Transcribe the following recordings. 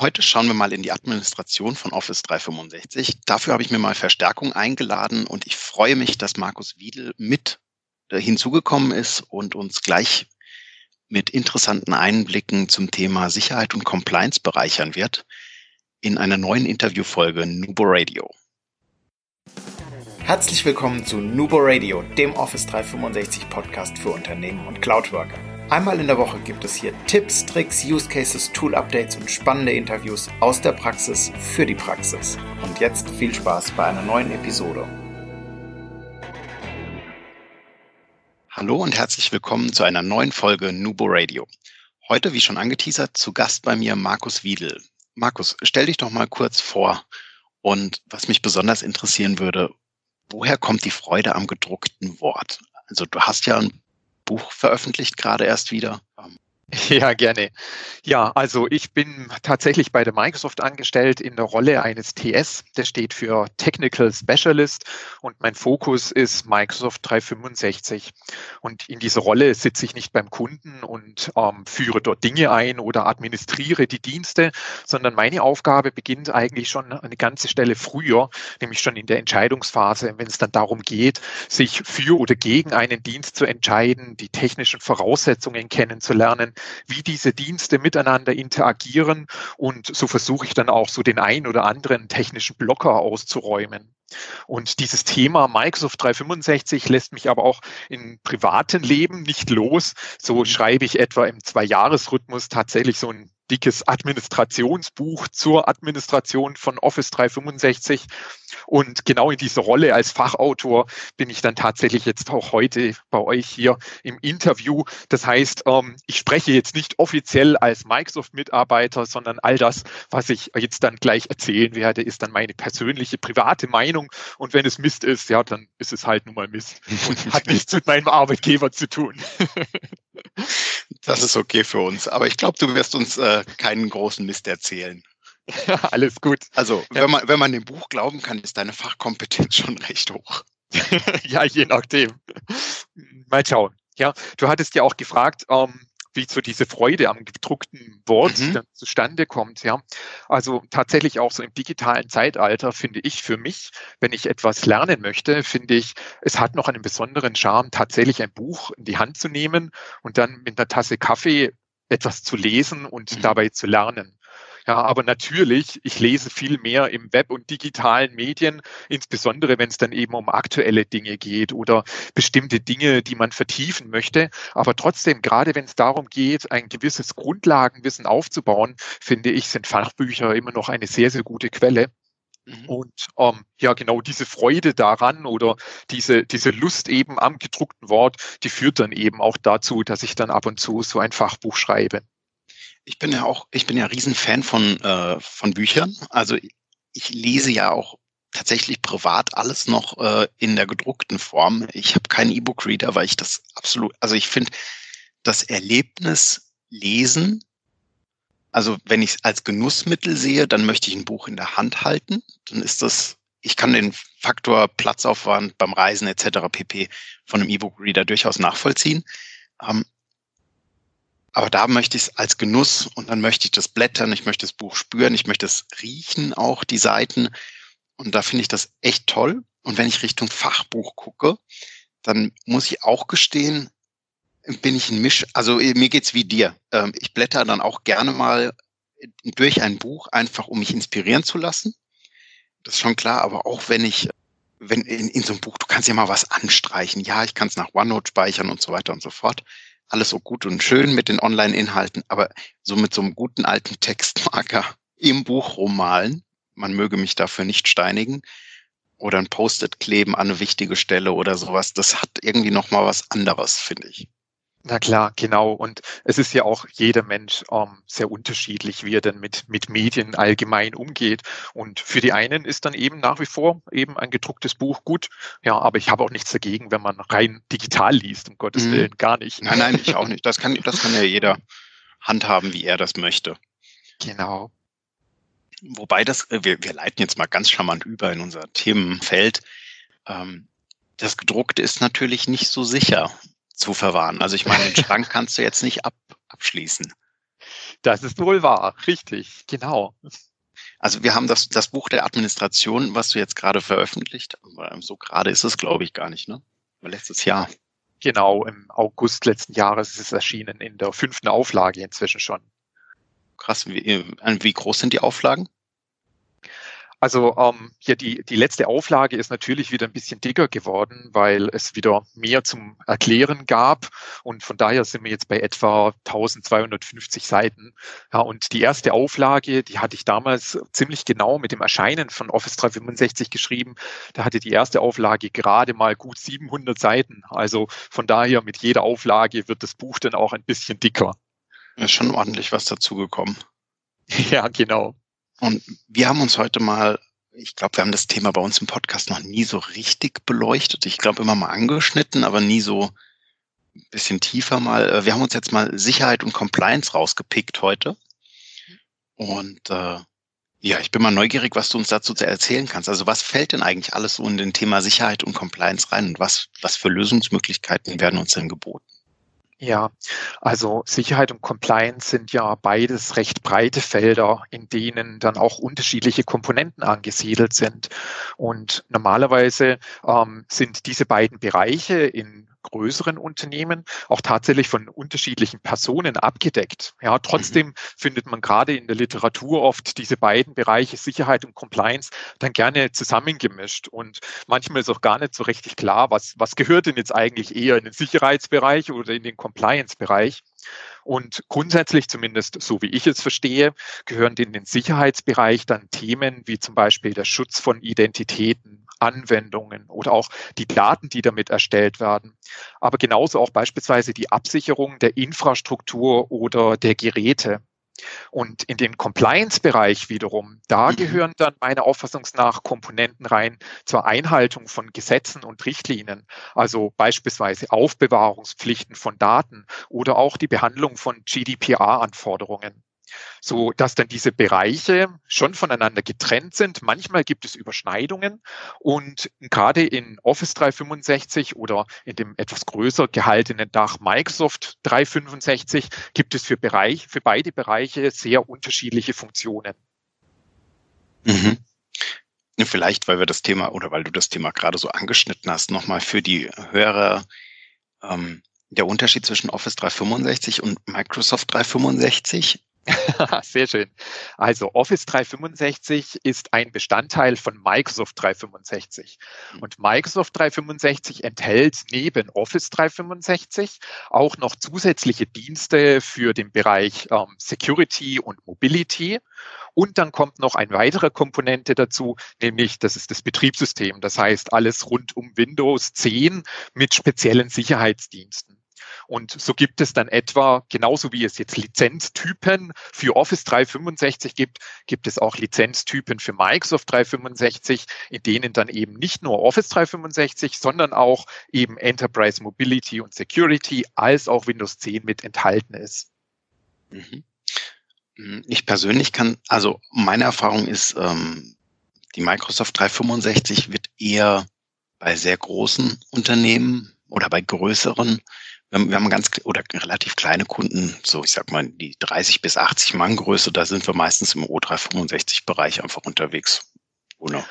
Heute schauen wir mal in die Administration von Office 365. Dafür habe ich mir mal Verstärkung eingeladen und ich freue mich, dass Markus Wiedel mit äh, hinzugekommen ist und uns gleich mit interessanten Einblicken zum Thema Sicherheit und Compliance bereichern wird in einer neuen Interviewfolge Nubo Radio. Herzlich willkommen zu Nubo Radio, dem Office 365 Podcast für Unternehmen und Cloudworker. Einmal in der Woche gibt es hier Tipps, Tricks, Use Cases, Tool Updates und spannende Interviews aus der Praxis für die Praxis. Und jetzt viel Spaß bei einer neuen Episode. Hallo und herzlich willkommen zu einer neuen Folge Nubo Radio. Heute, wie schon angeteasert, zu Gast bei mir Markus Wiedel. Markus, stell dich doch mal kurz vor. Und was mich besonders interessieren würde, woher kommt die Freude am gedruckten Wort? Also du hast ja ein Buch veröffentlicht, gerade erst wieder. Ja, gerne. Ja, also ich bin tatsächlich bei der Microsoft angestellt in der Rolle eines TS. Der steht für Technical Specialist und mein Fokus ist Microsoft 365. Und in dieser Rolle sitze ich nicht beim Kunden und ähm, führe dort Dinge ein oder administriere die Dienste, sondern meine Aufgabe beginnt eigentlich schon eine ganze Stelle früher, nämlich schon in der Entscheidungsphase, wenn es dann darum geht, sich für oder gegen einen Dienst zu entscheiden, die technischen Voraussetzungen kennenzulernen, wie diese Dienste miteinander interagieren und so versuche ich dann auch so den ein oder anderen technischen Blocker auszuräumen. Und dieses Thema Microsoft 365 lässt mich aber auch im privaten Leben nicht los. So schreibe ich etwa im Zwei-Jahres-Rhythmus tatsächlich so ein dickes Administrationsbuch zur Administration von Office 365. Und genau in dieser Rolle als Fachautor bin ich dann tatsächlich jetzt auch heute bei euch hier im Interview. Das heißt, ähm, ich spreche jetzt nicht offiziell als Microsoft-Mitarbeiter, sondern all das, was ich jetzt dann gleich erzählen werde, ist dann meine persönliche, private Meinung. Und wenn es Mist ist, ja, dann ist es halt nun mal Mist und hat nichts mit meinem Arbeitgeber zu tun. Das ist okay für uns. Aber ich glaube, du wirst uns äh, keinen großen Mist erzählen. Ja, alles gut. Also, ja. wenn, man, wenn man dem Buch glauben kann, ist deine Fachkompetenz schon recht hoch. ja, je nachdem. Mal schauen. Ja, du hattest ja auch gefragt, ähm, wie so diese Freude am gedruckten Wort mhm. dann zustande kommt. Ja, also tatsächlich auch so im digitalen Zeitalter finde ich für mich, wenn ich etwas lernen möchte, finde ich, es hat noch einen besonderen Charme, tatsächlich ein Buch in die Hand zu nehmen und dann mit einer Tasse Kaffee etwas zu lesen und mhm. dabei zu lernen. Ja, aber natürlich, ich lese viel mehr im Web und digitalen Medien, insbesondere wenn es dann eben um aktuelle Dinge geht oder bestimmte Dinge, die man vertiefen möchte. Aber trotzdem, gerade wenn es darum geht, ein gewisses Grundlagenwissen aufzubauen, finde ich, sind Fachbücher immer noch eine sehr, sehr gute Quelle. Mhm. Und ähm, ja, genau diese Freude daran oder diese, diese Lust eben am gedruckten Wort, die führt dann eben auch dazu, dass ich dann ab und zu so ein Fachbuch schreibe. Ich bin ja auch, ich bin ja Riesenfan von, äh, von Büchern. Also ich lese ja auch tatsächlich privat alles noch äh, in der gedruckten Form. Ich habe keinen E-Book-Reader, weil ich das absolut, also ich finde das Erlebnis Lesen, also wenn ich es als Genussmittel sehe, dann möchte ich ein Buch in der Hand halten. Dann ist das, ich kann den Faktor Platzaufwand beim Reisen etc. pp. von einem E-Book-Reader durchaus nachvollziehen. Ähm, aber da möchte ich es als Genuss und dann möchte ich das Blättern, ich möchte das Buch spüren, ich möchte es riechen, auch die Seiten. Und da finde ich das echt toll. Und wenn ich Richtung Fachbuch gucke, dann muss ich auch gestehen, bin ich ein Misch, also mir geht's wie dir. Ähm, ich blätter dann auch gerne mal durch ein Buch, einfach um mich inspirieren zu lassen. Das ist schon klar, aber auch wenn ich, wenn in, in so einem Buch, du kannst ja mal was anstreichen. Ja, ich kann es nach OneNote speichern und so weiter und so fort alles so gut und schön mit den Online-Inhalten, aber so mit so einem guten alten Textmarker im Buch rummalen, man möge mich dafür nicht steinigen, oder ein Post-it kleben an eine wichtige Stelle oder sowas, das hat irgendwie noch mal was anderes, finde ich. Na klar, genau. Und es ist ja auch jeder Mensch ähm, sehr unterschiedlich, wie er denn mit, mit Medien allgemein umgeht. Und für die einen ist dann eben nach wie vor eben ein gedrucktes Buch gut. Ja, aber ich habe auch nichts dagegen, wenn man rein digital liest, um Gottes mhm. Willen, gar nicht. Nein, nein, ich auch nicht. Das kann, das kann ja jeder handhaben, wie er das möchte. Genau. Wobei das, äh, wir, wir leiten jetzt mal ganz charmant über in unser Themenfeld. Ähm, das Gedruckte ist natürlich nicht so sicher zu verwahren. Also ich meine, den Schrank kannst du jetzt nicht ab, abschließen. Das ist wohl wahr, richtig, genau. Also wir haben das, das Buch der Administration, was du jetzt gerade veröffentlicht, so gerade ist es, glaube ich, gar nicht, ne? Letztes Jahr. Genau, im August letzten Jahres ist es erschienen, in der fünften Auflage inzwischen schon. Krass, wie, wie groß sind die Auflagen? Also ähm, ja, die, die letzte Auflage ist natürlich wieder ein bisschen dicker geworden, weil es wieder mehr zum Erklären gab. Und von daher sind wir jetzt bei etwa 1250 Seiten. Ja, und die erste Auflage, die hatte ich damals ziemlich genau mit dem Erscheinen von Office 365 geschrieben. Da hatte die erste Auflage gerade mal gut 700 Seiten. Also von daher mit jeder Auflage wird das Buch dann auch ein bisschen dicker. Ist schon ordentlich was dazugekommen. Ja, genau. Und wir haben uns heute mal, ich glaube, wir haben das Thema bei uns im Podcast noch nie so richtig beleuchtet. Ich glaube, immer mal angeschnitten, aber nie so ein bisschen tiefer mal. Äh, wir haben uns jetzt mal Sicherheit und Compliance rausgepickt heute. Und äh, ja, ich bin mal neugierig, was du uns dazu erzählen kannst. Also was fällt denn eigentlich alles so in den Thema Sicherheit und Compliance rein und was, was für Lösungsmöglichkeiten werden uns denn geboten? Ja, also Sicherheit und Compliance sind ja beides recht breite Felder, in denen dann auch unterschiedliche Komponenten angesiedelt sind. Und normalerweise ähm, sind diese beiden Bereiche in größeren Unternehmen auch tatsächlich von unterschiedlichen Personen abgedeckt. Ja, trotzdem mhm. findet man gerade in der Literatur oft diese beiden Bereiche Sicherheit und Compliance dann gerne zusammengemischt. Und manchmal ist auch gar nicht so richtig klar, was, was gehört denn jetzt eigentlich eher in den Sicherheitsbereich oder in den Compliance-Bereich. Und grundsätzlich, zumindest so wie ich es verstehe, gehören in den Sicherheitsbereich dann Themen wie zum Beispiel der Schutz von Identitäten, Anwendungen oder auch die Daten, die damit erstellt werden. Aber genauso auch beispielsweise die Absicherung der Infrastruktur oder der Geräte. Und in den Compliance-Bereich wiederum, da mhm. gehören dann meiner Auffassung nach Komponenten rein zur Einhaltung von Gesetzen und Richtlinien, also beispielsweise Aufbewahrungspflichten von Daten oder auch die Behandlung von GDPR-Anforderungen so dass dann diese Bereiche schon voneinander getrennt sind. Manchmal gibt es Überschneidungen und gerade in Office 365 oder in dem etwas größer gehaltenen Dach Microsoft 365 gibt es für Bereich, für beide Bereiche sehr unterschiedliche Funktionen. Mhm. Vielleicht, weil wir das Thema oder weil du das Thema gerade so angeschnitten hast, nochmal für die Hörer ähm, der Unterschied zwischen Office 365 und Microsoft 365. Sehr schön. Also Office 365 ist ein Bestandteil von Microsoft 365. Und Microsoft 365 enthält neben Office 365 auch noch zusätzliche Dienste für den Bereich ähm, Security und Mobility. Und dann kommt noch eine weitere Komponente dazu, nämlich das ist das Betriebssystem. Das heißt alles rund um Windows 10 mit speziellen Sicherheitsdiensten. Und so gibt es dann etwa, genauso wie es jetzt Lizenztypen für Office 365 gibt, gibt es auch Lizenztypen für Microsoft 365, in denen dann eben nicht nur Office 365, sondern auch eben Enterprise Mobility und Security als auch Windows 10 mit enthalten ist. Mhm. Ich persönlich kann, also meine Erfahrung ist, ähm, die Microsoft 365 wird eher bei sehr großen Unternehmen oder bei größeren wir haben, wir haben ganz oder relativ kleine Kunden, so ich sag mal die 30 bis 80 Mann Größe, da sind wir meistens im O365 Bereich einfach unterwegs. Oder?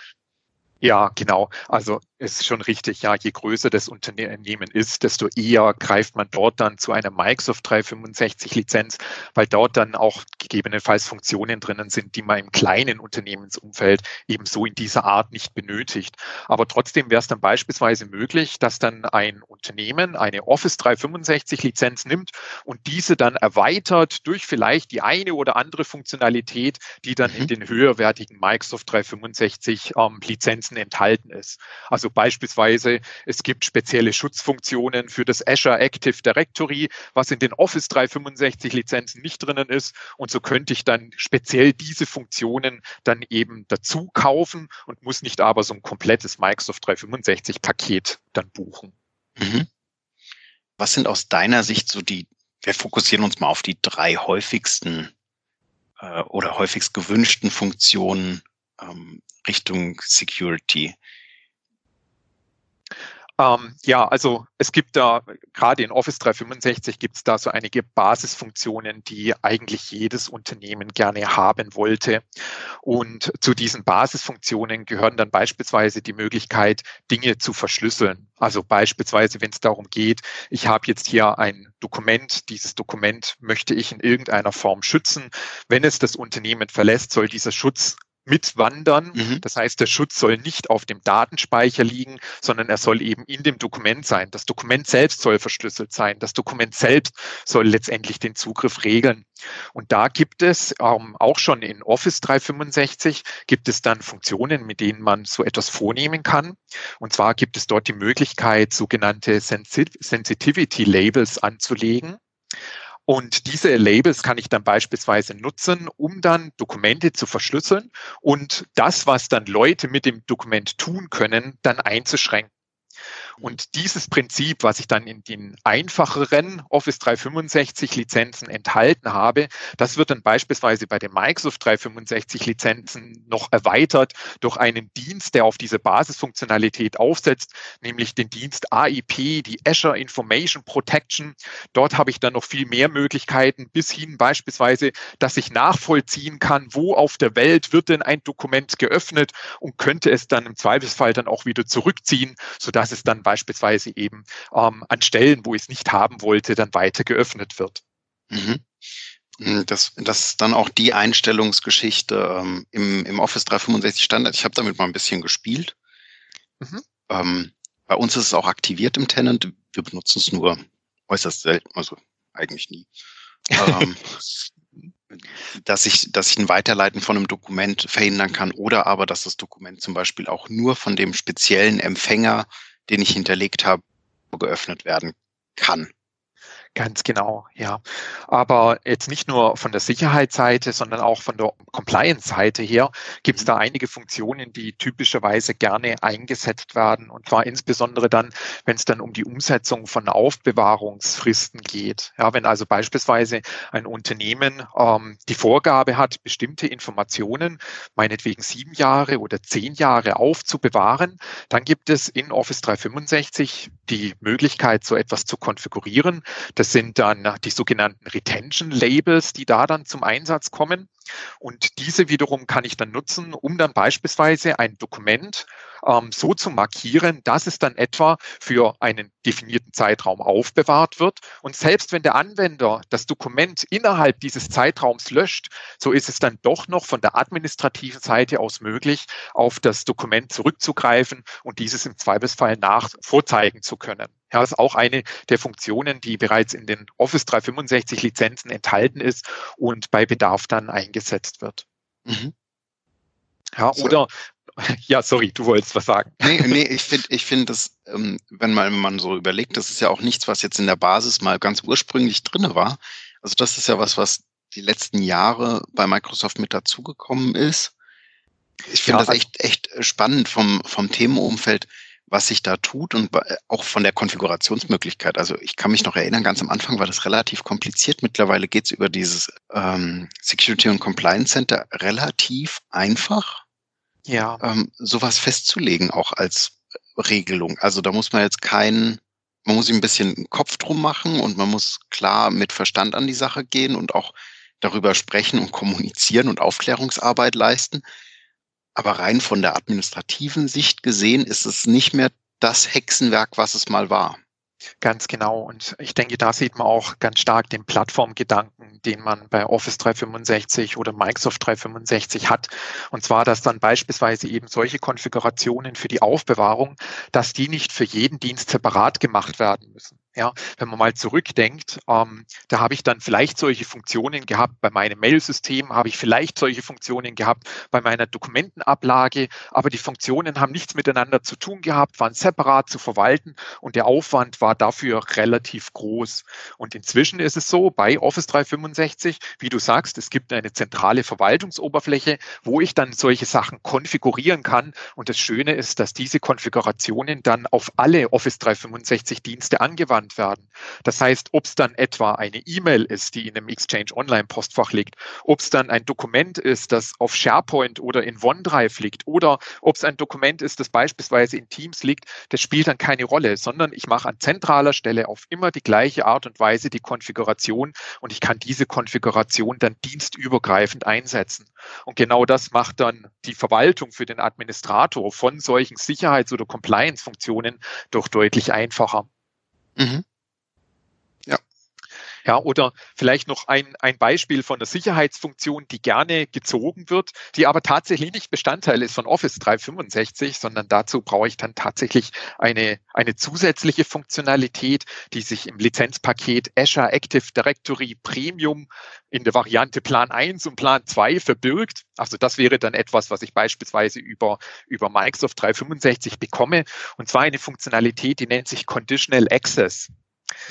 Ja, genau. Also ist schon richtig, ja, je größer das Unternehmen ist, desto eher greift man dort dann zu einer Microsoft 365 Lizenz, weil dort dann auch gegebenenfalls Funktionen drinnen sind, die man im kleinen Unternehmensumfeld ebenso in dieser Art nicht benötigt. Aber trotzdem wäre es dann beispielsweise möglich, dass dann ein Unternehmen eine Office 365 Lizenz nimmt und diese dann erweitert durch vielleicht die eine oder andere Funktionalität, die dann mhm. in den höherwertigen Microsoft 365 ähm, Lizenzen enthalten ist. Also beispielsweise, es gibt spezielle Schutzfunktionen für das Azure Active Directory, was in den Office 365 Lizenzen nicht drinnen ist. Und so könnte ich dann speziell diese Funktionen dann eben dazu kaufen und muss nicht aber so ein komplettes Microsoft 365 Paket dann buchen. Mhm. Was sind aus deiner Sicht so die, wir fokussieren uns mal auf die drei häufigsten äh, oder häufigst gewünschten Funktionen ähm, Richtung Security. Ähm, ja, also es gibt da, gerade in Office 365 gibt es da so einige Basisfunktionen, die eigentlich jedes Unternehmen gerne haben wollte. Und zu diesen Basisfunktionen gehören dann beispielsweise die Möglichkeit, Dinge zu verschlüsseln. Also beispielsweise, wenn es darum geht, ich habe jetzt hier ein Dokument, dieses Dokument möchte ich in irgendeiner Form schützen. Wenn es das Unternehmen verlässt, soll dieser Schutz mitwandern. Mhm. Das heißt, der Schutz soll nicht auf dem Datenspeicher liegen, sondern er soll eben in dem Dokument sein. Das Dokument selbst soll verschlüsselt sein. Das Dokument selbst soll letztendlich den Zugriff regeln. Und da gibt es ähm, auch schon in Office 365 gibt es dann Funktionen, mit denen man so etwas vornehmen kann. Und zwar gibt es dort die Möglichkeit, sogenannte Sensitivity Labels anzulegen. Und diese Labels kann ich dann beispielsweise nutzen, um dann Dokumente zu verschlüsseln und das, was dann Leute mit dem Dokument tun können, dann einzuschränken. Und dieses Prinzip, was ich dann in den einfacheren Office 365 Lizenzen enthalten habe, das wird dann beispielsweise bei den Microsoft 365 Lizenzen noch erweitert durch einen Dienst, der auf diese Basisfunktionalität aufsetzt, nämlich den Dienst AIP, die Azure Information Protection. Dort habe ich dann noch viel mehr Möglichkeiten, bis hin beispielsweise, dass ich nachvollziehen kann, wo auf der Welt wird denn ein Dokument geöffnet und könnte es dann im Zweifelsfall dann auch wieder zurückziehen, sodass es dann beispielsweise eben ähm, an Stellen, wo ich es nicht haben wollte, dann weiter geöffnet wird. Mhm. Hm, das, das ist dann auch die Einstellungsgeschichte ähm, im, im Office 365 Standard. Ich habe damit mal ein bisschen gespielt. Mhm. Ähm, bei uns ist es auch aktiviert im Tenant. Wir benutzen es nur äußerst selten, also eigentlich nie. ähm, dass ich, dass ich ein Weiterleiten von einem Dokument verhindern kann oder aber, dass das Dokument zum Beispiel auch nur von dem speziellen Empfänger den ich hinterlegt habe, geöffnet werden kann. Ganz genau, ja. Aber jetzt nicht nur von der Sicherheitsseite, sondern auch von der Compliance-Seite her gibt es mhm. da einige Funktionen, die typischerweise gerne eingesetzt werden. Und zwar insbesondere dann, wenn es dann um die Umsetzung von Aufbewahrungsfristen geht. Ja, wenn also beispielsweise ein Unternehmen ähm, die Vorgabe hat, bestimmte Informationen, meinetwegen sieben Jahre oder zehn Jahre aufzubewahren, dann gibt es in Office 365 die Möglichkeit, so etwas zu konfigurieren. Das sind dann die sogenannten Retention Labels, die da dann zum Einsatz kommen. Und diese wiederum kann ich dann nutzen, um dann beispielsweise ein Dokument ähm, so zu markieren, dass es dann etwa für einen definierten Zeitraum aufbewahrt wird. Und selbst wenn der Anwender das Dokument innerhalb dieses Zeitraums löscht, so ist es dann doch noch von der administrativen Seite aus möglich, auf das Dokument zurückzugreifen und dieses im Zweifelsfall nach vorzeigen zu können. Ja, das ist auch eine der Funktionen, die bereits in den Office 365 Lizenzen enthalten ist und bei Bedarf dann eingesetzt wird. Mhm. Ja, so. oder ja, sorry, du wolltest was sagen. Nee, nee ich finde, ich finde das, ähm, wenn man, wenn man so überlegt, das ist ja auch nichts, was jetzt in der Basis mal ganz ursprünglich drinne war. Also das ist ja was, was die letzten Jahre bei Microsoft mit dazugekommen ist. Ich finde ja, das echt, echt spannend vom, vom Themenumfeld was sich da tut und auch von der Konfigurationsmöglichkeit. Also ich kann mich noch erinnern, ganz am Anfang war das relativ kompliziert. Mittlerweile geht es über dieses ähm, Security und Compliance Center relativ einfach, ja. ähm, sowas festzulegen, auch als Regelung. Also da muss man jetzt keinen, man muss sich ein bisschen Kopf drum machen und man muss klar mit Verstand an die Sache gehen und auch darüber sprechen und kommunizieren und Aufklärungsarbeit leisten. Aber rein von der administrativen Sicht gesehen ist es nicht mehr das Hexenwerk, was es mal war. Ganz genau. Und ich denke, da sieht man auch ganz stark den Plattformgedanken, den man bei Office 365 oder Microsoft 365 hat. Und zwar, dass dann beispielsweise eben solche Konfigurationen für die Aufbewahrung, dass die nicht für jeden Dienst separat gemacht werden müssen. Ja, wenn man mal zurückdenkt, ähm, da habe ich dann vielleicht solche Funktionen gehabt bei meinem Mailsystem, habe ich vielleicht solche Funktionen gehabt bei meiner Dokumentenablage, aber die Funktionen haben nichts miteinander zu tun gehabt, waren separat zu verwalten und der Aufwand war dafür relativ groß. Und inzwischen ist es so, bei Office 365, wie du sagst, es gibt eine zentrale Verwaltungsoberfläche, wo ich dann solche Sachen konfigurieren kann. Und das Schöne ist, dass diese Konfigurationen dann auf alle Office 365 Dienste angewandt genannt werden. Das heißt, ob es dann etwa eine E-Mail ist, die in einem Exchange Online Postfach liegt, ob es dann ein Dokument ist, das auf SharePoint oder in OneDrive liegt oder ob es ein Dokument ist, das beispielsweise in Teams liegt, das spielt dann keine Rolle, sondern ich mache an zentraler Stelle auf immer die gleiche Art und Weise die Konfiguration und ich kann diese Konfiguration dann dienstübergreifend einsetzen. Und genau das macht dann die Verwaltung für den Administrator von solchen Sicherheits- oder Compliance-Funktionen doch deutlich einfacher. Mhm. Ja, oder vielleicht noch ein, ein Beispiel von der Sicherheitsfunktion, die gerne gezogen wird, die aber tatsächlich nicht Bestandteil ist von Office 365, sondern dazu brauche ich dann tatsächlich eine, eine zusätzliche Funktionalität, die sich im Lizenzpaket Azure Active Directory Premium in der Variante Plan 1 und Plan 2 verbirgt. Also das wäre dann etwas, was ich beispielsweise über, über Microsoft 365 bekomme. Und zwar eine Funktionalität, die nennt sich Conditional Access.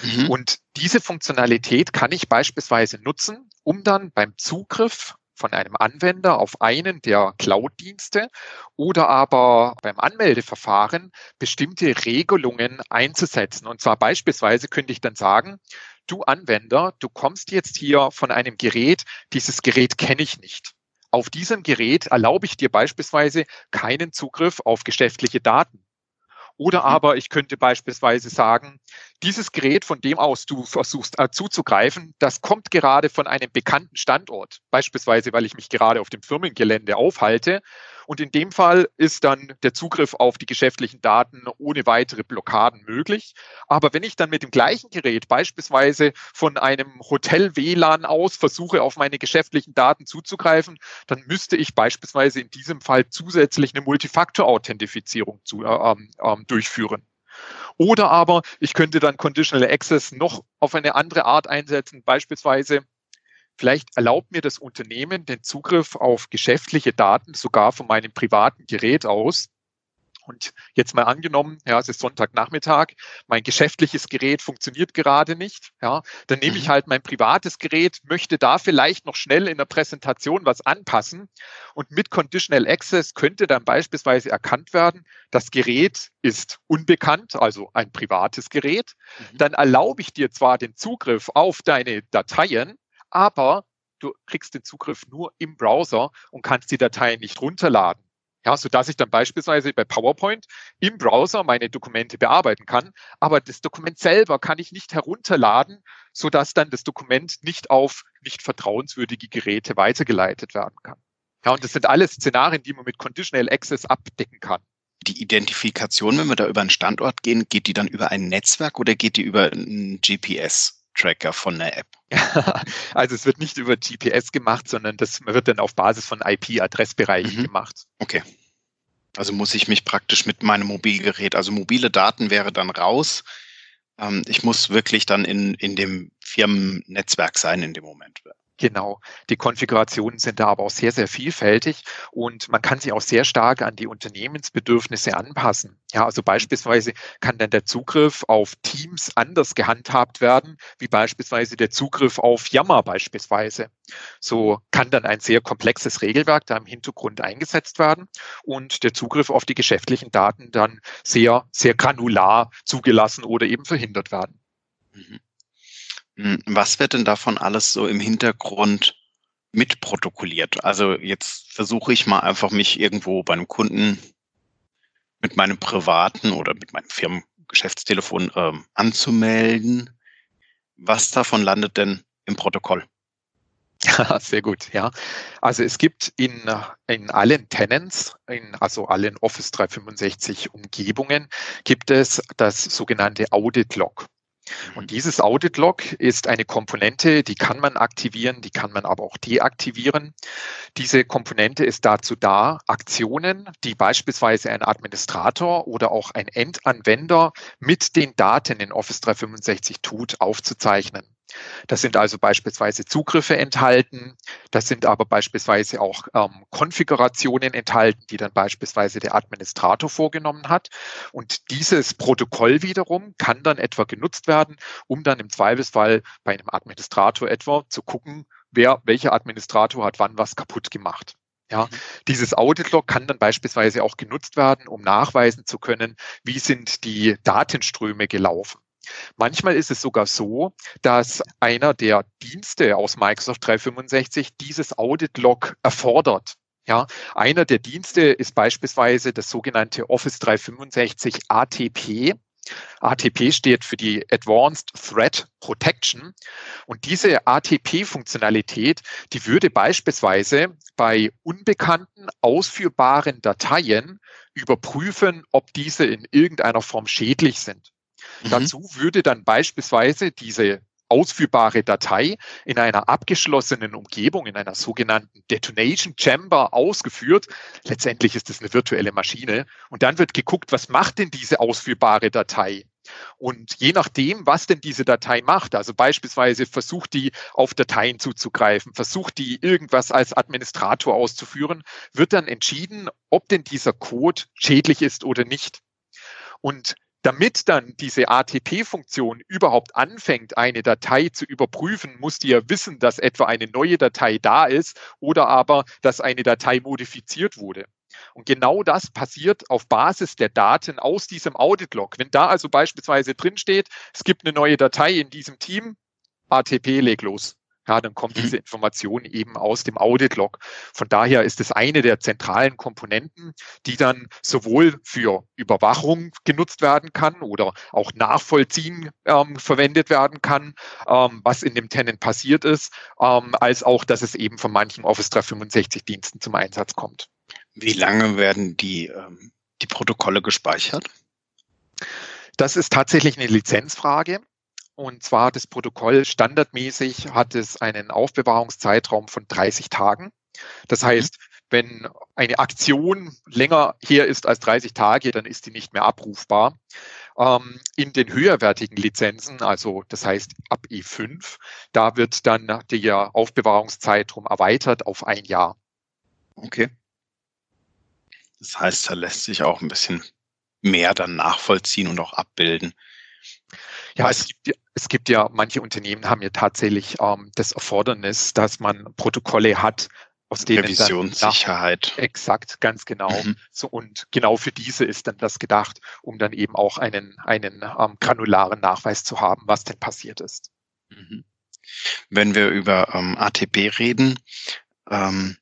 Mhm. Und diese Funktionalität kann ich beispielsweise nutzen, um dann beim Zugriff von einem Anwender auf einen der Cloud-Dienste oder aber beim Anmeldeverfahren bestimmte Regelungen einzusetzen. Und zwar beispielsweise könnte ich dann sagen, du Anwender, du kommst jetzt hier von einem Gerät, dieses Gerät kenne ich nicht. Auf diesem Gerät erlaube ich dir beispielsweise keinen Zugriff auf geschäftliche Daten. Oder mhm. aber ich könnte beispielsweise sagen, dieses Gerät, von dem aus du versuchst äh, zuzugreifen, das kommt gerade von einem bekannten Standort, beispielsweise weil ich mich gerade auf dem Firmengelände aufhalte und in dem Fall ist dann der Zugriff auf die geschäftlichen Daten ohne weitere Blockaden möglich. Aber wenn ich dann mit dem gleichen Gerät beispielsweise von einem Hotel WLAN aus versuche, auf meine geschäftlichen Daten zuzugreifen, dann müsste ich beispielsweise in diesem Fall zusätzlich eine Multifaktor-Authentifizierung zu, äh, ähm durchführen. Oder aber ich könnte dann Conditional Access noch auf eine andere Art einsetzen, beispielsweise Vielleicht erlaubt mir das Unternehmen den Zugriff auf geschäftliche Daten sogar von meinem privaten Gerät aus. Und jetzt mal angenommen, ja, es ist Sonntagnachmittag, mein geschäftliches Gerät funktioniert gerade nicht, ja, dann nehme ich mhm. halt mein privates Gerät, möchte da vielleicht noch schnell in der Präsentation was anpassen und mit Conditional Access könnte dann beispielsweise erkannt werden, das Gerät ist unbekannt, also ein privates Gerät. Mhm. Dann erlaube ich dir zwar den Zugriff auf deine Dateien, aber du kriegst den Zugriff nur im Browser und kannst die Dateien nicht runterladen. Ja, so dass ich dann beispielsweise bei PowerPoint im Browser meine Dokumente bearbeiten kann, aber das Dokument selber kann ich nicht herunterladen, so dass dann das Dokument nicht auf nicht vertrauenswürdige Geräte weitergeleitet werden kann. Ja, und das sind alles Szenarien, die man mit Conditional Access abdecken kann. Die Identifikation, wenn wir da über einen Standort gehen, geht die dann über ein Netzwerk oder geht die über ein GPS? Tracker von der App? also es wird nicht über GPS gemacht, sondern das wird dann auf Basis von IP-Adressbereichen mhm. gemacht. Okay. Also muss ich mich praktisch mit meinem Mobilgerät, also mobile Daten wäre dann raus. Ähm, ich muss wirklich dann in, in dem Firmennetzwerk sein in dem Moment. Genau. Die Konfigurationen sind da aber auch sehr, sehr vielfältig und man kann sie auch sehr stark an die Unternehmensbedürfnisse anpassen. Ja, also beispielsweise kann dann der Zugriff auf Teams anders gehandhabt werden, wie beispielsweise der Zugriff auf Yammer beispielsweise. So kann dann ein sehr komplexes Regelwerk da im Hintergrund eingesetzt werden und der Zugriff auf die geschäftlichen Daten dann sehr, sehr granular zugelassen oder eben verhindert werden. Mhm. Hm, was wird denn davon alles so im Hintergrund mitprotokolliert? Also jetzt versuche ich mal einfach mich irgendwo bei einem Kunden mit meinem privaten oder mit meinem Firmengeschäftstelefon ähm, anzumelden. Was davon landet denn im Protokoll? Ja, sehr gut, ja. Also es gibt in, in allen Tenants, in, also allen Office 365 Umgebungen, gibt es das sogenannte Audit Log. Und dieses Audit Log ist eine Komponente, die kann man aktivieren, die kann man aber auch deaktivieren. Diese Komponente ist dazu da, Aktionen, die beispielsweise ein Administrator oder auch ein Endanwender mit den Daten in Office 365 tut, aufzuzeichnen. Das sind also beispielsweise Zugriffe enthalten. Das sind aber beispielsweise auch ähm, Konfigurationen enthalten, die dann beispielsweise der Administrator vorgenommen hat. Und dieses Protokoll wiederum kann dann etwa genutzt werden, um dann im Zweifelsfall bei einem Administrator etwa zu gucken, wer, welcher Administrator hat wann was kaputt gemacht. Ja, dieses Audit-Log kann dann beispielsweise auch genutzt werden, um nachweisen zu können, wie sind die Datenströme gelaufen. Manchmal ist es sogar so, dass einer der Dienste aus Microsoft 365 dieses Audit-Log erfordert. Ja, einer der Dienste ist beispielsweise das sogenannte Office 365 ATP. ATP steht für die Advanced Threat Protection. Und diese ATP-Funktionalität, die würde beispielsweise bei unbekannten ausführbaren Dateien überprüfen, ob diese in irgendeiner Form schädlich sind. Mhm. Dazu würde dann beispielsweise diese ausführbare Datei in einer abgeschlossenen Umgebung, in einer sogenannten Detonation Chamber ausgeführt. Letztendlich ist es eine virtuelle Maschine. Und dann wird geguckt, was macht denn diese ausführbare Datei? Und je nachdem, was denn diese Datei macht, also beispielsweise versucht die auf Dateien zuzugreifen, versucht die irgendwas als Administrator auszuführen, wird dann entschieden, ob denn dieser Code schädlich ist oder nicht. Und damit dann diese ATP-Funktion überhaupt anfängt, eine Datei zu überprüfen, muss die ja wissen, dass etwa eine neue Datei da ist oder aber, dass eine Datei modifiziert wurde. Und genau das passiert auf Basis der Daten aus diesem Audit-Log. Wenn da also beispielsweise drin steht, es gibt eine neue Datei in diesem Team, ATP leg los ja, dann kommt diese mhm. Information eben aus dem Audit-Log. Von daher ist es eine der zentralen Komponenten, die dann sowohl für Überwachung genutzt werden kann oder auch Nachvollziehen ähm, verwendet werden kann, ähm, was in dem Tenant passiert ist, ähm, als auch, dass es eben von manchen Office 365 Diensten zum Einsatz kommt. Wie lange werden die, ähm, die Protokolle gespeichert? Das ist tatsächlich eine Lizenzfrage. Und zwar das Protokoll standardmäßig hat es einen Aufbewahrungszeitraum von 30 Tagen. Das mhm. heißt, wenn eine Aktion länger her ist als 30 Tage, dann ist die nicht mehr abrufbar. Ähm, in den höherwertigen Lizenzen, also das heißt ab E5, da wird dann der Aufbewahrungszeitraum erweitert auf ein Jahr. Okay. Das heißt, da lässt sich auch ein bisschen mehr dann nachvollziehen und auch abbilden. Ja, es gibt, es gibt ja, manche Unternehmen haben ja tatsächlich ähm, das Erfordernis, dass man Protokolle hat, aus denen Revisionssicherheit. exakt, ganz genau. Mhm. So, und genau für diese ist dann das gedacht, um dann eben auch einen, einen ähm, granularen Nachweis zu haben, was denn passiert ist. Mhm. Wenn wir über ähm, ATP reden, ähm,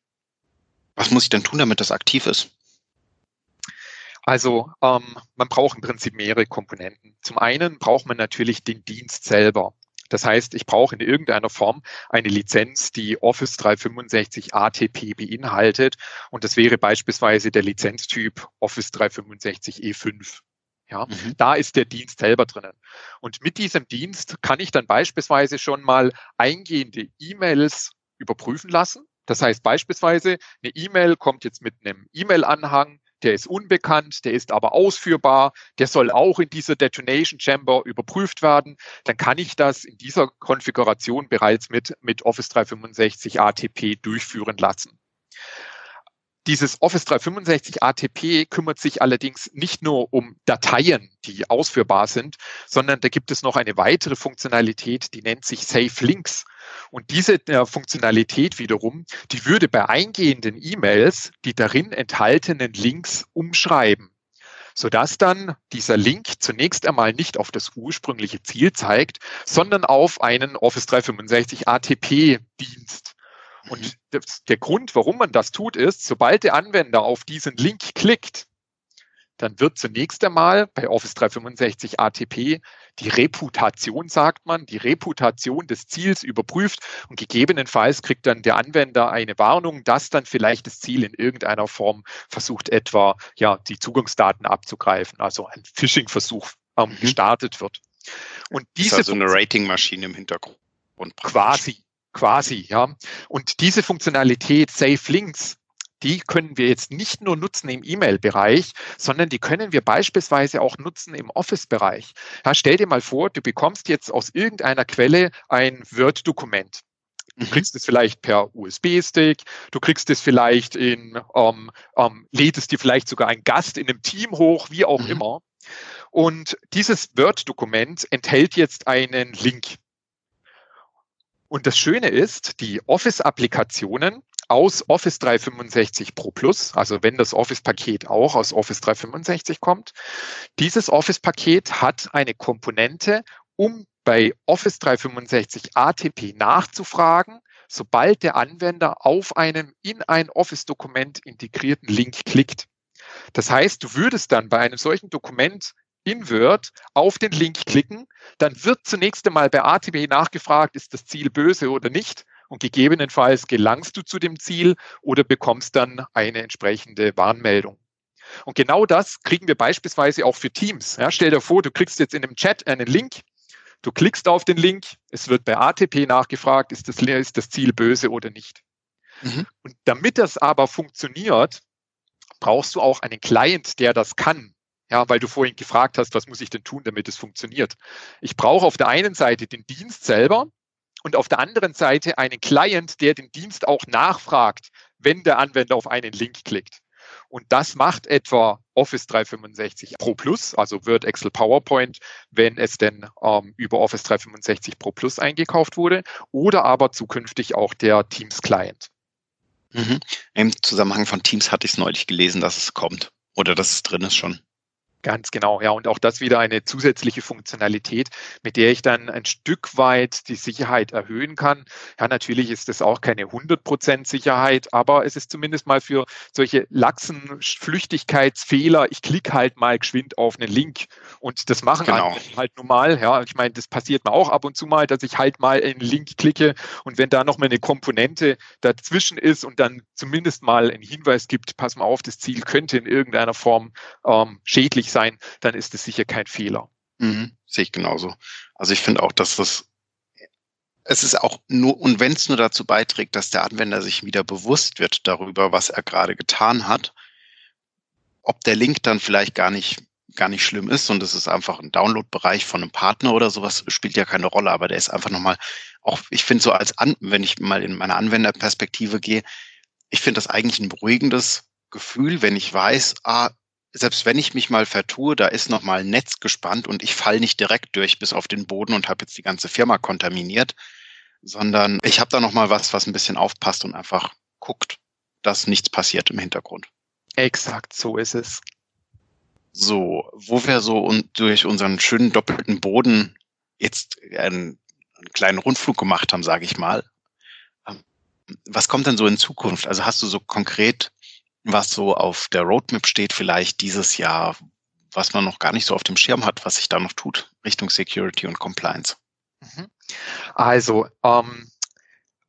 was muss ich denn tun, damit das aktiv ist? Also ähm, man braucht im Prinzip mehrere Komponenten. Zum einen braucht man natürlich den Dienst selber. Das heißt, ich brauche in irgendeiner Form eine Lizenz, die Office 365 ATP beinhaltet. Und das wäre beispielsweise der Lizenztyp Office 365 E5. Ja, mhm. da ist der Dienst selber drinnen. Und mit diesem Dienst kann ich dann beispielsweise schon mal eingehende E-Mails überprüfen lassen. Das heißt beispielsweise, eine E-Mail kommt jetzt mit einem E-Mail-Anhang, der ist unbekannt, der ist aber ausführbar, der soll auch in dieser Detonation Chamber überprüft werden, dann kann ich das in dieser Konfiguration bereits mit, mit Office 365 ATP durchführen lassen. Dieses Office 365 ATP kümmert sich allerdings nicht nur um Dateien, die ausführbar sind, sondern da gibt es noch eine weitere Funktionalität, die nennt sich Safe Links. Und diese äh, Funktionalität wiederum, die würde bei eingehenden E-Mails die darin enthaltenen Links umschreiben sodass dann dieser Link zunächst einmal nicht auf das ursprüngliche Ziel zeigt, sondern auf einen Office 365 ATP-Dienst. Und das, der Grund, warum man das tut, ist, sobald der Anwender auf diesen Link klickt, dann wird zunächst einmal bei Office 365 ATP die Reputation, sagt man, die Reputation des Ziels überprüft und gegebenenfalls kriegt dann der Anwender eine Warnung, dass dann vielleicht das Ziel in irgendeiner Form versucht, etwa ja die Zugangsdaten abzugreifen, also ein Phishing-Versuch ähm, mhm. gestartet wird. Und diese ist also eine Ratingmaschine im Hintergrund. Quasi, quasi, ja. Und diese Funktionalität Safe Links die können wir jetzt nicht nur nutzen im E-Mail-Bereich, sondern die können wir beispielsweise auch nutzen im Office-Bereich. Ja, stell dir mal vor, du bekommst jetzt aus irgendeiner Quelle ein Word-Dokument. Du mhm. kriegst es vielleicht per USB-Stick, du kriegst es vielleicht in, ähm, ähm, lädst dir vielleicht sogar einen Gast in einem Team hoch, wie auch mhm. immer. Und dieses Word-Dokument enthält jetzt einen Link. Und das Schöne ist, die Office-Applikationen aus Office 365 Pro Plus, also wenn das Office-Paket auch aus Office 365 kommt. Dieses Office-Paket hat eine Komponente, um bei Office 365 ATP nachzufragen, sobald der Anwender auf einem in ein Office-Dokument integrierten Link klickt. Das heißt, du würdest dann bei einem solchen Dokument in Word auf den Link klicken, dann wird zunächst einmal bei ATP nachgefragt, ist das Ziel böse oder nicht und gegebenenfalls gelangst du zu dem Ziel oder bekommst dann eine entsprechende Warnmeldung. Und genau das kriegen wir beispielsweise auch für Teams. Ja, stell dir vor, du kriegst jetzt in einem Chat einen Link, du klickst auf den Link, es wird bei ATP nachgefragt, ist das, ist das Ziel böse oder nicht. Mhm. Und damit das aber funktioniert, brauchst du auch einen Client, der das kann. Ja, weil du vorhin gefragt hast, was muss ich denn tun, damit es funktioniert? Ich brauche auf der einen Seite den Dienst selber und auf der anderen Seite einen Client, der den Dienst auch nachfragt, wenn der Anwender auf einen Link klickt. Und das macht etwa Office 365 Pro Plus, also Word, Excel, PowerPoint, wenn es denn ähm, über Office 365 Pro Plus eingekauft wurde, oder aber zukünftig auch der Teams Client. Mhm. Im Zusammenhang von Teams hatte ich es neulich gelesen, dass es kommt oder dass es drin ist schon. Ganz genau, ja. Und auch das wieder eine zusätzliche Funktionalität, mit der ich dann ein Stück weit die Sicherheit erhöhen kann. Ja, natürlich ist das auch keine 100% Sicherheit, aber es ist zumindest mal für solche laxen Flüchtigkeitsfehler, ich klicke halt mal geschwind auf einen Link und das machen genau. halt normal. Ja, ich meine, das passiert mir auch ab und zu mal, dass ich halt mal einen Link klicke und wenn da noch mal eine Komponente dazwischen ist und dann zumindest mal einen Hinweis gibt, pass mal auf, das Ziel könnte in irgendeiner Form ähm, schädlich sein, dann ist es sicher kein Fehler. Mhm, sehe ich genauso. Also ich finde auch, dass das es ist auch nur, und wenn es nur dazu beiträgt, dass der Anwender sich wieder bewusst wird darüber, was er gerade getan hat, ob der Link dann vielleicht gar nicht, gar nicht schlimm ist und es ist einfach ein Download-Bereich von einem Partner oder sowas, spielt ja keine Rolle, aber der ist einfach nochmal, auch ich finde so als An, wenn ich mal in meine Anwenderperspektive gehe, ich finde das eigentlich ein beruhigendes Gefühl, wenn ich weiß, ah, selbst wenn ich mich mal vertue, da ist noch mal ein Netz gespannt und ich fall nicht direkt durch bis auf den Boden und habe jetzt die ganze Firma kontaminiert, sondern ich habe da noch mal was, was ein bisschen aufpasst und einfach guckt, dass nichts passiert im Hintergrund. Exakt, so ist es. So, wo wir so und durch unseren schönen doppelten Boden jetzt einen, einen kleinen Rundflug gemacht haben, sage ich mal. Ähm, was kommt denn so in Zukunft? Also hast du so konkret was so auf der Roadmap steht, vielleicht dieses Jahr, was man noch gar nicht so auf dem Schirm hat, was sich da noch tut Richtung Security und Compliance? Mhm. Also, ähm,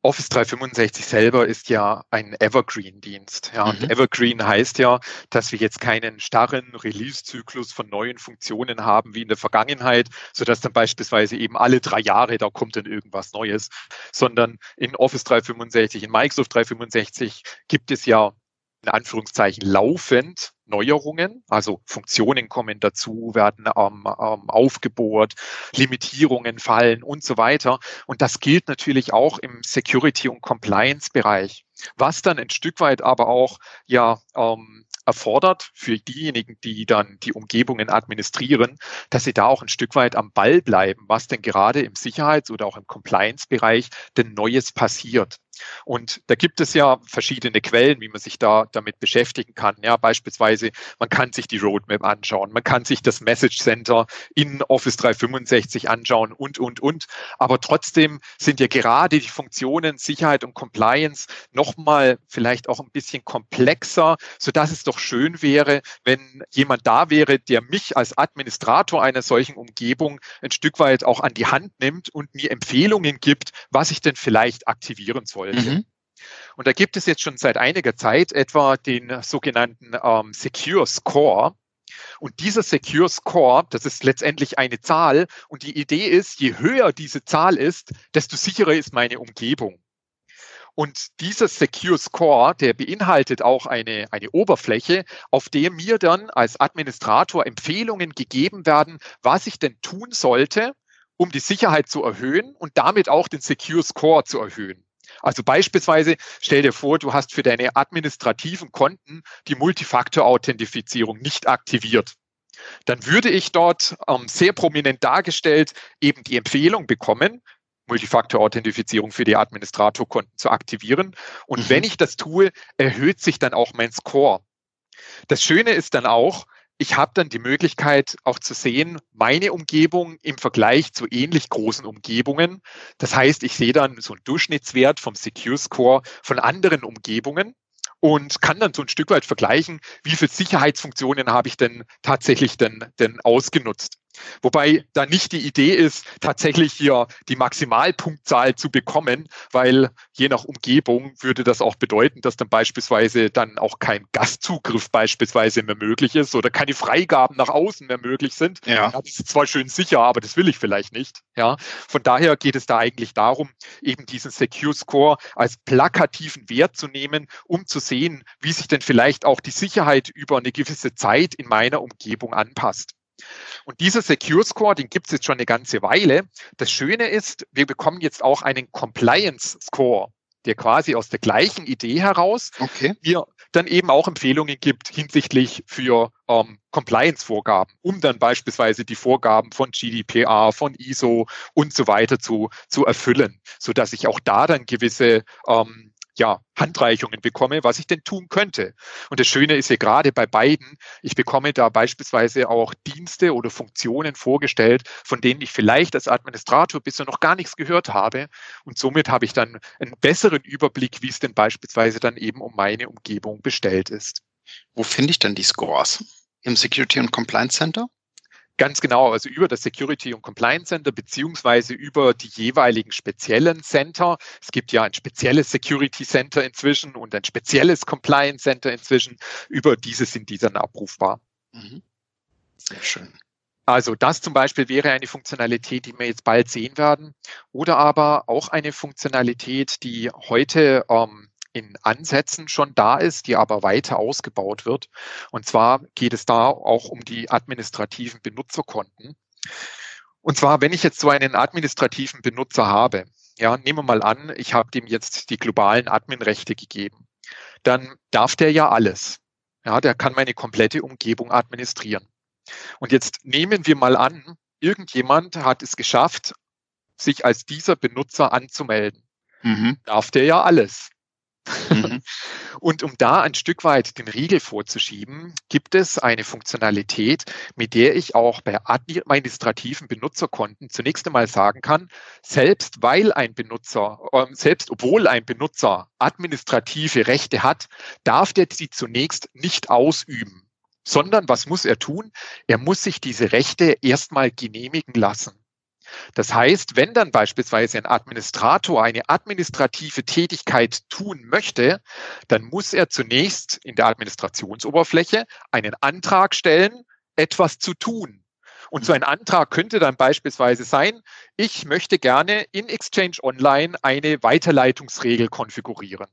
Office 365 selber ist ja ein Evergreen-Dienst. Ja, mhm. Evergreen heißt ja, dass wir jetzt keinen starren Release-Zyklus von neuen Funktionen haben wie in der Vergangenheit, sodass dann beispielsweise eben alle drei Jahre da kommt dann irgendwas Neues, sondern in Office 365, in Microsoft 365 gibt es ja in Anführungszeichen laufend Neuerungen, also Funktionen kommen dazu, werden ähm, ähm, aufgebohrt, Limitierungen fallen und so weiter. Und das gilt natürlich auch im Security- und Compliance-Bereich, was dann ein Stück weit aber auch ja ähm, erfordert für diejenigen, die dann die Umgebungen administrieren, dass sie da auch ein Stück weit am Ball bleiben, was denn gerade im Sicherheits- oder auch im Compliance-Bereich denn Neues passiert. Und da gibt es ja verschiedene Quellen, wie man sich da damit beschäftigen kann. Ja, beispielsweise, man kann sich die Roadmap anschauen, man kann sich das Message Center in Office 365 anschauen und, und, und. Aber trotzdem sind ja gerade die Funktionen Sicherheit und Compliance nochmal vielleicht auch ein bisschen komplexer, sodass es doch schön wäre, wenn jemand da wäre, der mich als Administrator einer solchen Umgebung ein Stück weit auch an die Hand nimmt und mir Empfehlungen gibt, was ich denn vielleicht aktivieren soll sollte. Mhm. Und da gibt es jetzt schon seit einiger Zeit etwa den sogenannten ähm, Secure Score. Und dieser Secure Score, das ist letztendlich eine Zahl. Und die Idee ist, je höher diese Zahl ist, desto sicherer ist meine Umgebung. Und dieser Secure Score, der beinhaltet auch eine, eine Oberfläche, auf der mir dann als Administrator Empfehlungen gegeben werden, was ich denn tun sollte, um die Sicherheit zu erhöhen und damit auch den Secure Score zu erhöhen. Also beispielsweise stell dir vor, du hast für deine administrativen Konten die Multifaktor-Authentifizierung nicht aktiviert. Dann würde ich dort ähm, sehr prominent dargestellt eben die Empfehlung bekommen, Multifaktor-Authentifizierung für die Administratorkonten zu aktivieren. Und mhm. wenn ich das tue, erhöht sich dann auch mein Score. Das Schöne ist dann auch, ich habe dann die Möglichkeit auch zu sehen, meine Umgebung im Vergleich zu ähnlich großen Umgebungen. Das heißt, ich sehe dann so einen Durchschnittswert vom Secure Score von anderen Umgebungen und kann dann so ein Stück weit vergleichen, wie viele Sicherheitsfunktionen habe ich denn tatsächlich denn, denn ausgenutzt. Wobei da nicht die Idee ist, tatsächlich hier die Maximalpunktzahl zu bekommen, weil je nach Umgebung würde das auch bedeuten, dass dann beispielsweise dann auch kein Gastzugriff beispielsweise mehr möglich ist oder keine Freigaben nach außen mehr möglich sind. Ja. ja. das ist zwar schön sicher, aber das will ich vielleicht nicht. Ja, von daher geht es da eigentlich darum, eben diesen Secure Score als plakativen Wert zu nehmen, um zu sehen, wie sich denn vielleicht auch die Sicherheit über eine gewisse Zeit in meiner Umgebung anpasst. Und dieser Secure Score, den gibt es jetzt schon eine ganze Weile. Das Schöne ist, wir bekommen jetzt auch einen Compliance Score, der quasi aus der gleichen Idee heraus okay. mir dann eben auch Empfehlungen gibt hinsichtlich für ähm, Compliance-Vorgaben, um dann beispielsweise die Vorgaben von GDPR, von ISO und so weiter zu, zu erfüllen, so dass ich auch da dann gewisse ähm, ja, Handreichungen bekomme, was ich denn tun könnte. Und das Schöne ist ja gerade bei beiden, ich bekomme da beispielsweise auch Dienste oder Funktionen vorgestellt, von denen ich vielleicht als Administrator bisher noch gar nichts gehört habe. Und somit habe ich dann einen besseren Überblick, wie es denn beispielsweise dann eben um meine Umgebung bestellt ist. Wo finde ich denn die Scores? Im Security und Compliance Center? Ganz genau, also über das Security und Compliance Center beziehungsweise über die jeweiligen speziellen Center. Es gibt ja ein spezielles Security Center inzwischen und ein spezielles Compliance Center inzwischen. Über diese sind die dann abrufbar. Mhm. Sehr schön. Also das zum Beispiel wäre eine Funktionalität, die wir jetzt bald sehen werden. Oder aber auch eine Funktionalität, die heute ähm, in Ansätzen schon da ist, die aber weiter ausgebaut wird. Und zwar geht es da auch um die administrativen Benutzerkonten. Und zwar, wenn ich jetzt so einen administrativen Benutzer habe, ja, nehmen wir mal an, ich habe dem jetzt die globalen Adminrechte gegeben, dann darf der ja alles. Ja, der kann meine komplette Umgebung administrieren. Und jetzt nehmen wir mal an, irgendjemand hat es geschafft, sich als dieser Benutzer anzumelden. Mhm. Darf der ja alles. Mhm. Und um da ein Stück weit den Riegel vorzuschieben, gibt es eine Funktionalität, mit der ich auch bei administrativen Benutzerkonten zunächst einmal sagen kann, selbst weil ein Benutzer, äh, selbst obwohl ein Benutzer administrative Rechte hat, darf der sie zunächst nicht ausüben, sondern was muss er tun? Er muss sich diese Rechte erstmal genehmigen lassen. Das heißt, wenn dann beispielsweise ein Administrator eine administrative Tätigkeit tun möchte, dann muss er zunächst in der Administrationsoberfläche einen Antrag stellen, etwas zu tun. Und so ein Antrag könnte dann beispielsweise sein, ich möchte gerne in Exchange Online eine Weiterleitungsregel konfigurieren.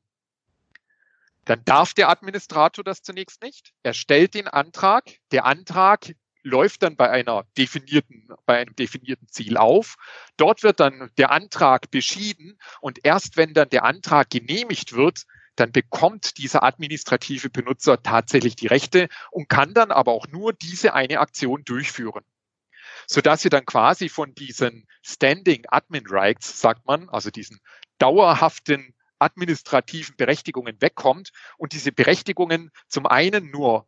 Dann darf der Administrator das zunächst nicht. Er stellt den Antrag. Der Antrag läuft dann bei einer definierten, bei einem definierten Ziel auf. Dort wird dann der Antrag beschieden und erst wenn dann der Antrag genehmigt wird, dann bekommt dieser administrative Benutzer tatsächlich die Rechte und kann dann aber auch nur diese eine Aktion durchführen. Sodass sie dann quasi von diesen Standing Admin Rights, sagt man, also diesen dauerhaften administrativen Berechtigungen wegkommt und diese Berechtigungen zum einen nur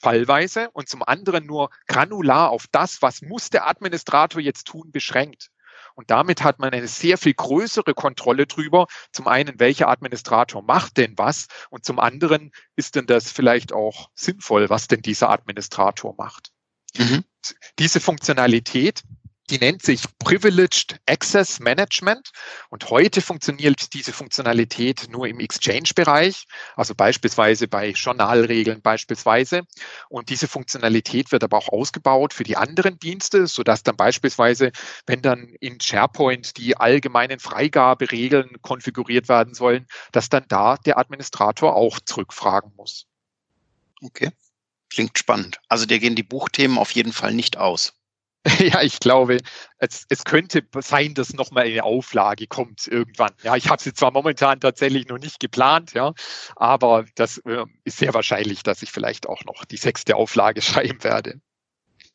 fallweise und zum anderen nur granular auf das, was muss der Administrator jetzt tun, beschränkt. Und damit hat man eine sehr viel größere Kontrolle drüber. Zum einen, welcher Administrator macht denn was? Und zum anderen, ist denn das vielleicht auch sinnvoll, was denn dieser Administrator macht? Mhm. Diese Funktionalität die nennt sich Privileged Access Management und heute funktioniert diese Funktionalität nur im Exchange-Bereich, also beispielsweise bei Journalregeln beispielsweise. Und diese Funktionalität wird aber auch ausgebaut für die anderen Dienste, sodass dann beispielsweise, wenn dann in SharePoint die allgemeinen Freigaberegeln konfiguriert werden sollen, dass dann da der Administrator auch zurückfragen muss. Okay. Klingt spannend. Also dir gehen die Buchthemen auf jeden Fall nicht aus. Ja, ich glaube, es, es könnte sein, dass nochmal eine Auflage kommt irgendwann. Ja, ich habe sie zwar momentan tatsächlich noch nicht geplant, ja, aber das äh, ist sehr wahrscheinlich, dass ich vielleicht auch noch die sechste Auflage schreiben werde.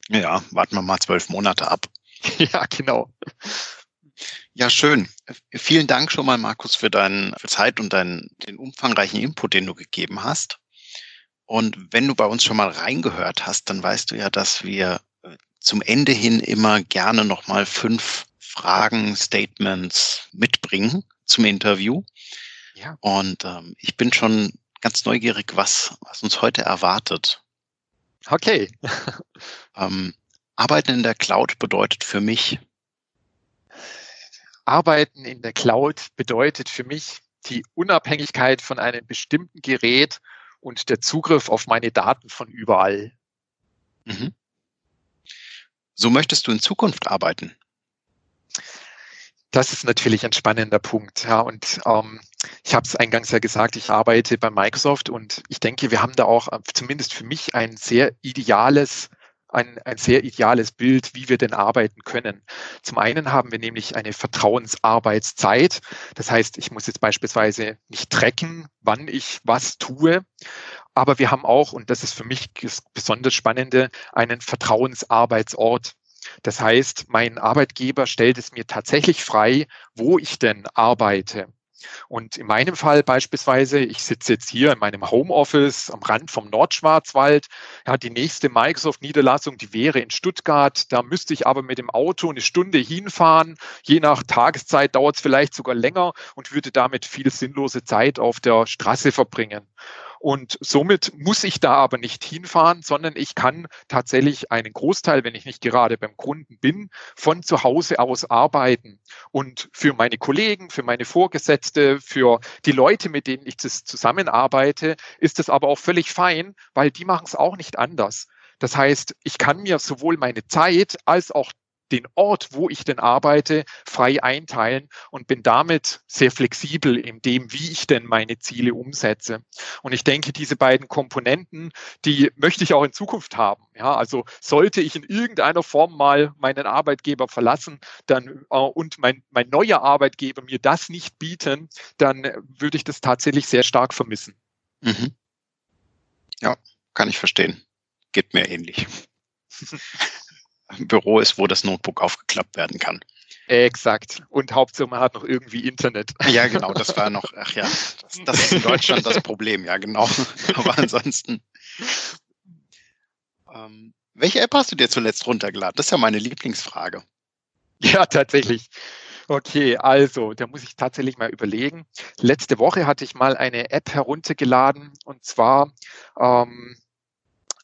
Ja, warten wir mal zwölf Monate ab. ja, genau. Ja, schön. Vielen Dank schon mal, Markus, für deine Zeit und deinen, den umfangreichen Input, den du gegeben hast. Und wenn du bei uns schon mal reingehört hast, dann weißt du ja, dass wir zum Ende hin immer gerne nochmal fünf Fragen, Statements mitbringen zum Interview. Ja. Und ähm, ich bin schon ganz neugierig, was, was uns heute erwartet. Okay. ähm, Arbeiten in der Cloud bedeutet für mich Arbeiten in der Cloud bedeutet für mich die Unabhängigkeit von einem bestimmten Gerät und der Zugriff auf meine Daten von überall. Mhm. So möchtest du in Zukunft arbeiten? Das ist natürlich ein spannender Punkt. Ja, und ähm, ich habe es eingangs ja gesagt, ich arbeite bei Microsoft und ich denke, wir haben da auch äh, zumindest für mich ein sehr ideales ein, ein sehr ideales Bild, wie wir denn arbeiten können. Zum einen haben wir nämlich eine Vertrauensarbeitszeit. Das heißt, ich muss jetzt beispielsweise nicht tracken, wann ich was tue. Aber wir haben auch, und das ist für mich das besonders Spannende, einen Vertrauensarbeitsort. Das heißt, mein Arbeitgeber stellt es mir tatsächlich frei, wo ich denn arbeite. Und in meinem Fall beispielsweise, ich sitze jetzt hier in meinem Homeoffice am Rand vom Nordschwarzwald. Ja, die nächste Microsoft-Niederlassung, die wäre in Stuttgart. Da müsste ich aber mit dem Auto eine Stunde hinfahren. Je nach Tageszeit dauert es vielleicht sogar länger und würde damit viel sinnlose Zeit auf der Straße verbringen. Und somit muss ich da aber nicht hinfahren, sondern ich kann tatsächlich einen Großteil, wenn ich nicht gerade beim Kunden bin, von zu Hause aus arbeiten. Und für meine Kollegen, für meine Vorgesetzte, für die Leute, mit denen ich zusammenarbeite, ist es aber auch völlig fein, weil die machen es auch nicht anders. Das heißt, ich kann mir sowohl meine Zeit als auch den Ort, wo ich denn arbeite, frei einteilen und bin damit sehr flexibel in dem, wie ich denn meine Ziele umsetze. Und ich denke, diese beiden Komponenten, die möchte ich auch in Zukunft haben. Ja, also sollte ich in irgendeiner Form mal meinen Arbeitgeber verlassen, dann äh, und mein, mein neuer Arbeitgeber mir das nicht bieten, dann würde ich das tatsächlich sehr stark vermissen. Mhm. Ja, kann ich verstehen. Geht mir ähnlich. Büro ist, wo das Notebook aufgeklappt werden kann. Exakt. Und Hauptsache man hat noch irgendwie Internet. Ja, genau, das war noch, ach ja, das, das ist in Deutschland das Problem, ja, genau. Aber ansonsten. Ähm, welche App hast du dir zuletzt runtergeladen? Das ist ja meine Lieblingsfrage. Ja, tatsächlich. Okay, also, da muss ich tatsächlich mal überlegen. Letzte Woche hatte ich mal eine App heruntergeladen und zwar, ähm,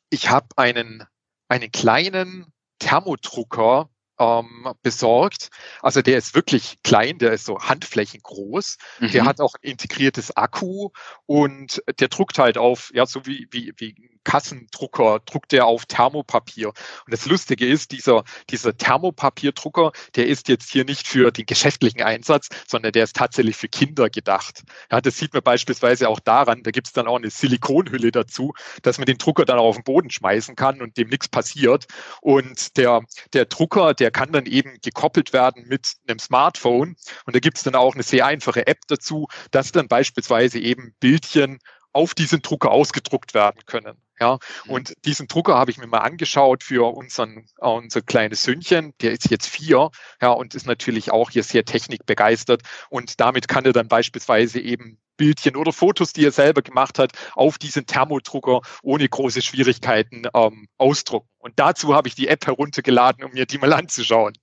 ich habe einen, einen kleinen Thermodrucker ähm, besorgt. Also der ist wirklich klein, der ist so handflächengroß. Mhm. Der hat auch ein integriertes Akku und der druckt halt auf, ja, so wie, wie, wie Kassendrucker druckt er auf Thermopapier. Und das Lustige ist, dieser, dieser Thermopapierdrucker, der ist jetzt hier nicht für den geschäftlichen Einsatz, sondern der ist tatsächlich für Kinder gedacht. Ja, das sieht man beispielsweise auch daran, da gibt es dann auch eine Silikonhülle dazu, dass man den Drucker dann auf den Boden schmeißen kann und dem nichts passiert. Und der, der Drucker, der kann dann eben gekoppelt werden mit einem Smartphone. Und da gibt es dann auch eine sehr einfache App dazu, dass dann beispielsweise eben Bildchen auf diesen Drucker ausgedruckt werden können. Ja, mhm. und diesen Drucker habe ich mir mal angeschaut für unseren, äh, unser kleines Söhnchen. Der ist jetzt vier, ja, und ist natürlich auch hier sehr technikbegeistert. Und damit kann er dann beispielsweise eben Bildchen oder Fotos, die er selber gemacht hat, auf diesen Thermodrucker ohne große Schwierigkeiten ähm, ausdrucken. Und dazu habe ich die App heruntergeladen, um mir die mal anzuschauen.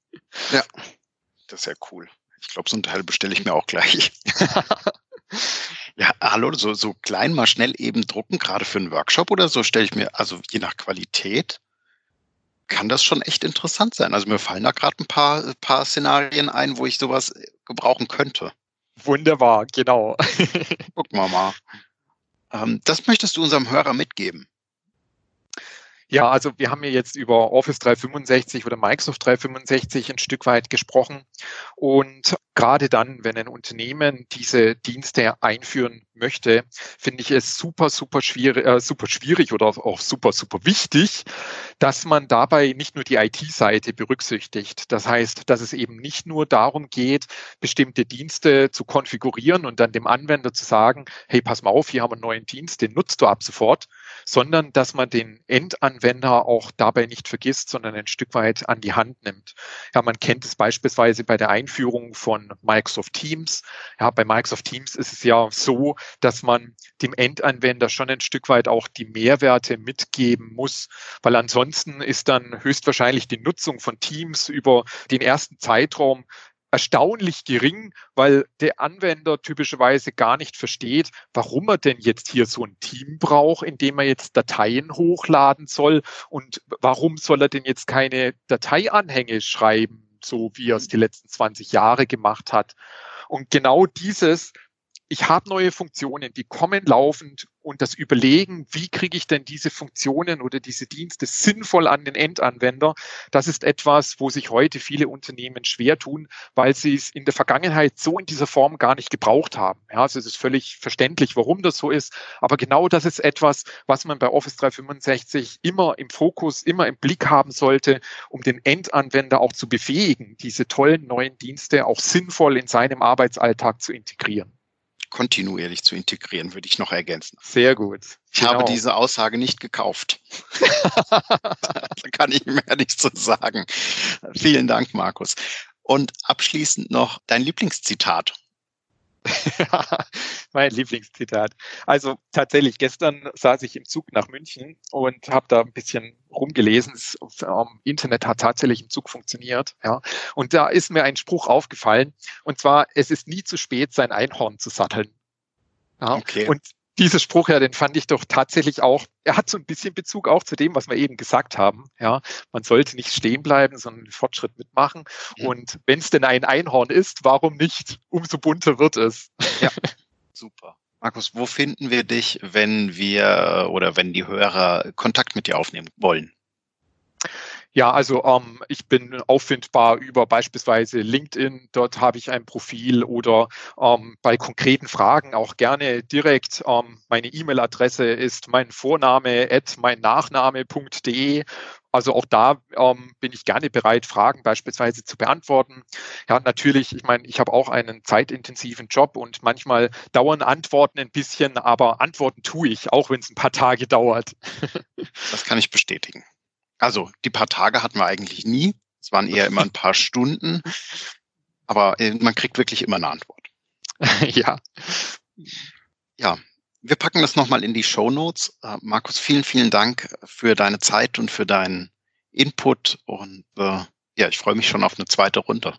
Ja, das ist ja cool. Ich glaube, so ein Teil bestelle ich mir auch gleich. Ja, hallo, so, so klein mal schnell eben drucken, gerade für einen Workshop oder so, stelle ich mir, also je nach Qualität, kann das schon echt interessant sein. Also mir fallen da gerade ein paar, paar Szenarien ein, wo ich sowas gebrauchen könnte. Wunderbar, genau. Gucken wir mal. Ähm, das möchtest du unserem Hörer mitgeben. Ja, also wir haben ja jetzt über Office 365 oder Microsoft 365 ein Stück weit gesprochen. Und gerade dann, wenn ein Unternehmen diese Dienste einführen möchte, finde ich es super, super schwierig, äh, super schwierig oder auch super, super wichtig, dass man dabei nicht nur die IT-Seite berücksichtigt. Das heißt, dass es eben nicht nur darum geht, bestimmte Dienste zu konfigurieren und dann dem Anwender zu sagen, hey, pass mal auf, hier haben wir einen neuen Dienst, den nutzt du ab sofort, sondern dass man den Endanwender auch dabei nicht vergisst, sondern ein Stück weit an die Hand nimmt. Ja, man kennt es beispielsweise bei der Einführung von Microsoft Teams. Ja, bei Microsoft Teams ist es ja so, dass man dem Endanwender schon ein Stück weit auch die Mehrwerte mitgeben muss, weil ansonsten ist dann höchstwahrscheinlich die Nutzung von Teams über den ersten Zeitraum erstaunlich gering, weil der Anwender typischerweise gar nicht versteht, warum er denn jetzt hier so ein Team braucht, in dem er jetzt Dateien hochladen soll und warum soll er denn jetzt keine Dateianhänge schreiben, so wie er es die letzten 20 Jahre gemacht hat. Und genau dieses ich habe neue Funktionen, die kommen laufend und das Überlegen, wie kriege ich denn diese Funktionen oder diese Dienste sinnvoll an den Endanwender, das ist etwas, wo sich heute viele Unternehmen schwer tun, weil sie es in der Vergangenheit so in dieser Form gar nicht gebraucht haben. Ja, also es ist völlig verständlich, warum das so ist, aber genau das ist etwas, was man bei Office 365 immer im Fokus, immer im Blick haben sollte, um den Endanwender auch zu befähigen, diese tollen neuen Dienste auch sinnvoll in seinem Arbeitsalltag zu integrieren kontinuierlich zu integrieren, würde ich noch ergänzen. Sehr gut. Ich genau. habe diese Aussage nicht gekauft. da kann ich mehr nichts zu sagen. Vielen Dank, Markus. Und abschließend noch dein Lieblingszitat. mein Lieblingszitat. Also tatsächlich, gestern saß ich im Zug nach München und habe da ein bisschen rumgelesen. Das Internet hat tatsächlich im Zug funktioniert. Ja. Und da ist mir ein Spruch aufgefallen. Und zwar, es ist nie zu spät, sein Einhorn zu satteln. Ja. Okay. Und dieser Spruch, ja, den fand ich doch tatsächlich auch, er hat so ein bisschen Bezug auch zu dem, was wir eben gesagt haben. Ja, man sollte nicht stehen bleiben, sondern Fortschritt mitmachen. Mhm. Und wenn es denn ein Einhorn ist, warum nicht? Umso bunter wird es. Ja, super. Markus, wo finden wir dich, wenn wir oder wenn die Hörer Kontakt mit dir aufnehmen wollen? Ja, also ähm, ich bin auffindbar über beispielsweise LinkedIn. Dort habe ich ein Profil oder ähm, bei konkreten Fragen auch gerne direkt. Ähm, meine E-Mail-Adresse ist mein Vorname at mein Nachname.de. Also auch da ähm, bin ich gerne bereit, Fragen beispielsweise zu beantworten. Ja, natürlich, ich meine, ich habe auch einen zeitintensiven Job und manchmal dauern Antworten ein bisschen, aber Antworten tue ich, auch wenn es ein paar Tage dauert. Das kann ich bestätigen. Also die paar Tage hatten wir eigentlich nie. Es waren eher immer ein paar Stunden. Aber äh, man kriegt wirklich immer eine Antwort. ja. Ja, wir packen das nochmal in die Show Notes. Uh, Markus, vielen, vielen Dank für deine Zeit und für deinen Input. Und uh, ja, ich freue mich schon auf eine zweite Runde.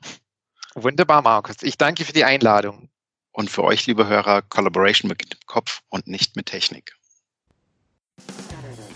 Wunderbar, Markus. Ich danke für die Einladung. Und für euch, liebe Hörer, Collaboration beginnt im Kopf und nicht mit Technik.